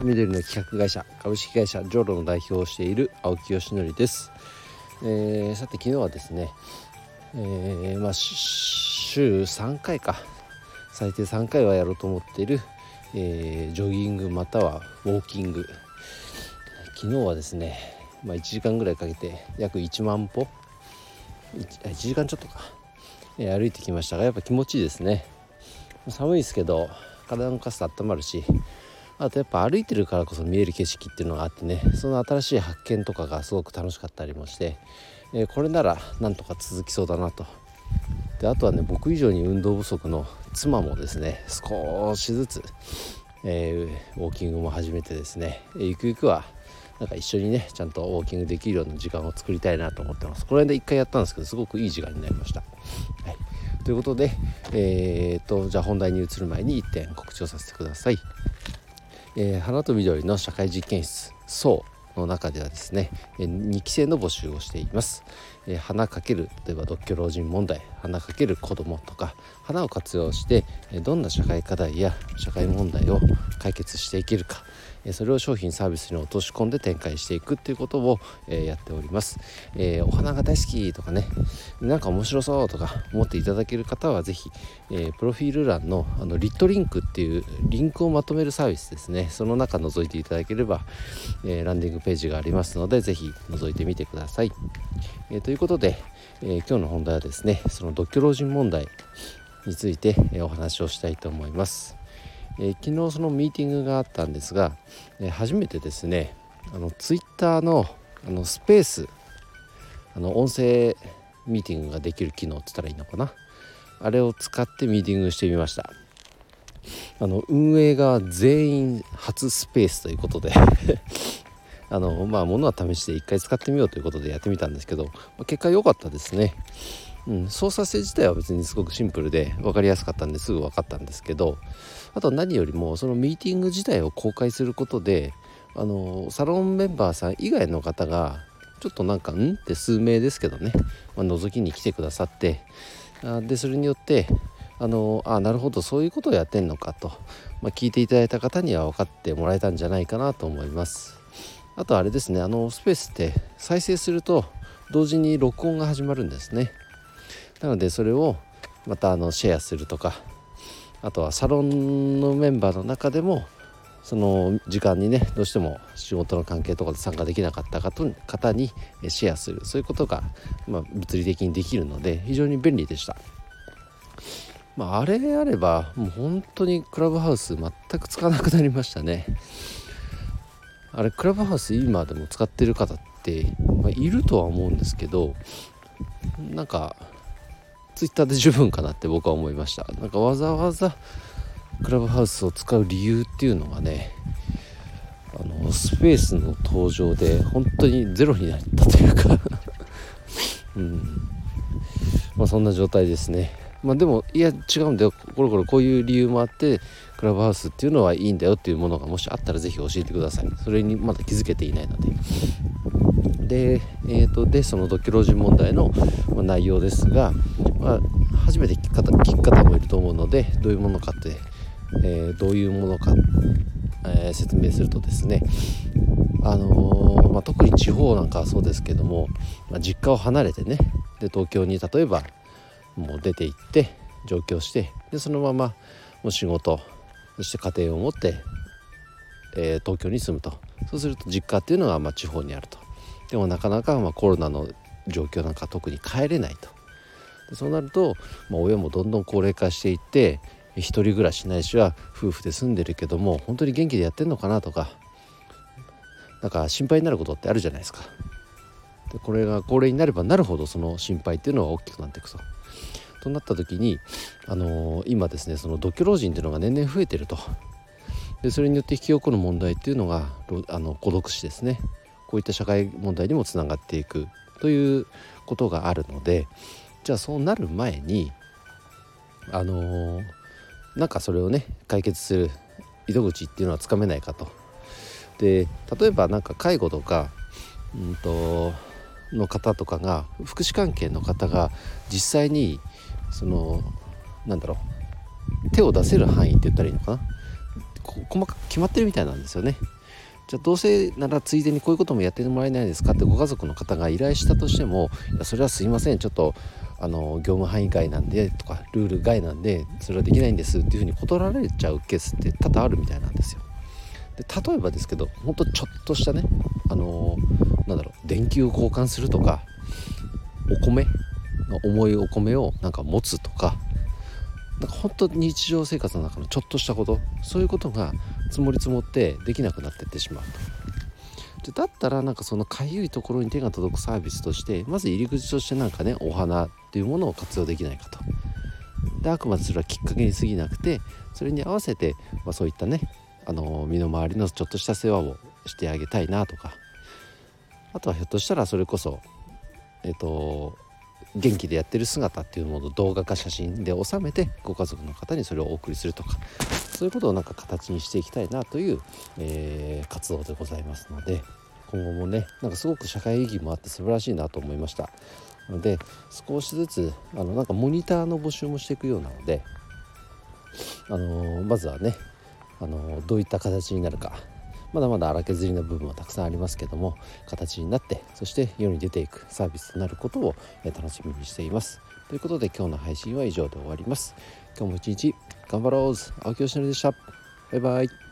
緑の企画会社株式会社ジョロの代表をしている青木よしのりです、えー、さて昨日はですね、えー、まあ週3回か。最低3回はやろうと思っている、えー、ジョギングまたはウォーキング。昨日はですね、まあ、1時間ぐらいかけて約1万歩。1, 1時間ちょっとか、え歩いてきましたがやっぱ気持ちいいですね。寒いですけど体のかす温まるしあとやっぱ歩いてるからこそ見える景色っていうのがあってねその新しい発見とかがすごく楽しかったりもして、えー、これならなんとか続きそうだなと。であとはね僕以上に運動不足の妻もですね少しずつ、えー、ウォーキングも始めてですねゆくゆくはなんか一緒にねちゃんとウォーキングできるような時間を作りたいなと思ってます。この間一回やったんですけどすごくいい時間になりました、はい、ということでえー、っとじゃあ本題に移る前に1点告知をさせてください。えー、花と緑の社会実験室そうの中ではですね、え2期生の募集をしています、えー、花かける例えば独居老人問題花かける子どもとか花を活用してどんな社会課題や社会問題を解決していけるかそれを商品サービスに落とし込んで展開していくっていうことを、えやっております、え、お花が大好きとかねなんか面白そうとか思っていただける方は是非、え、プロフィール欄のあのリットリンクっていうリンクをまとめるサービスですね。その中覗いていただければ、え、ランディングページがありますので是非覗いてみてください、えということで、え今日の本題はですねその独居老人問題について、お話をしたいと思います。えー、昨日そのミーティングがあったんですが、え、初めてですねあのツイッターのあのスペースあの音声ミーティングができる機能って言ったらいいのかな？あれを使ってミーティングしてみました。あの運営が全員初スペースということで あのまあものは試して一回使ってみようということでやってみたんですけど結果良かったですね。うん、操作性自体は別にすごくシンプルで分かりやすかったんですぐ分かったんですけどあと何よりもそのミーティング自体を公開することであのサロンメンバーさん以外の方がちょっとなんか「ん?」って数名ですけどね、まあ、覗きに来てくださってあでそれによってあのあなるほどそういうことをやってんのかと、まあ、聞いていただいた方には分かってもらえたんじゃないかなと思いますあとあれですねあのスペースって再生すると同時に録音が始まるんですねなのでそれをまたあのシェアするとかあとはサロンのメンバーの中でもその時間にねどうしても仕事の関係とかで参加できなかった方にシェアするそういうことが、まあ、物理的にできるので非常に便利でした。まあ、あれあればもう本当にクラブハウス全く使わなくなりましたね。あれクラブハウス今でも使ってる方って、まあ、いるとは思うんですけどなんかツイッターで十分かなって僕は思いました。なんかわざわざクラブハウスを使う理由っていうのがねあのスペースの登場で本当にゼロになったというか。うん。まあそんな状態ですね。まあでもいや違うんだよ。これこれこういう理由もあってクラブハウスっていうのはいいんだよっていうものがもしあったら是非教えてください。それにまだ気づけていないので。で,、えーと、でそのドッキロジ問題の内容ですが、まあ、初めて聞く方聞く方もいると思うのでどういうものかって、えー、どういうものか、えー、説明するとですねあの、まあ、特に地方なんかはそうですけども、まあ、実家を離れてねで東京に例えばもう出て行って上京してでそのままもう仕事そして家庭を持って、えー、東京に住むと。そうすると実家っていうのがまあ地方にあると。でもなかなかまあコロナの状況なんか特に帰れないと。そうなると、まあ、親もどんどん高齢化していって一人暮らしないしは夫婦で住んでるけども本当に元気でやってんのかなとかなんか心配になることってあるじゃないですか。でこれが高齢になればなるほどその心配っていうのは大きくなっていくと。となった時に、あのー、今ですねその独居老人っていうのが年々増えてると。でそれによって引き起こる問題っていうのがあの孤独死ですねこういった社会問題にもつながっていくということがあるのでじゃあそうなる前にあのー、なんかそれをね解決する糸口っていうのはつかめないかと。で例えば何か介護とか、うんとの方とかが福祉関係の方が実際にそのなんだろう手を出せる範囲って言ったらいいのかな細かく決まってるみたいなんですよね。じゃあどうせならついでにこういうこともやってもらえないですかってご家族の方が依頼したとしても「いやそれはすいませんちょっとあの業務範囲外なんで」とか「ルール外なんでそれはできないんです」っていうふうに断られちゃうケースって多々あるみたいなんですよ。で例えばですけどほんとちょっとしたねあの、なんだろう電球を交換するとかお米の重いお米をなんか持つとかなんか本当日常生活の中のちょっとしたことそういうことが積もり積もってできなくなってってしまうと。だったらなんかそのかゆいところに手が届くサービスとしてまず入り口としてなんかねお花っていうものを活用できないかと。であくまでそれはきっかけに過ぎなくてそれに合わせて、まあ、そういったねあの身の回りのちょっとした世話をしてあげたいなとかあとはひょっとしたらそれこそえっ、と元気でやってる姿っていうものを動画か写真で収めてご家族の方にそれをお送りするとかそういうことをなんか形にしていきたいなという、えー、活動でございますので今後もねなんかすごく社会意義もあって素晴らしいなと思いました。ので少しずつあのなんかモニターの募集もしていくようなので、あのー、まずはね、あのー、どういった形になるかまだまだ荒削りの部分はたくさんありますけども形になってそして世に出ていくサービスとなることを楽しみにしています。ということで今日の配信は以上で終わります。今日も一日頑張ろう青木よしのりでした。バイバイ。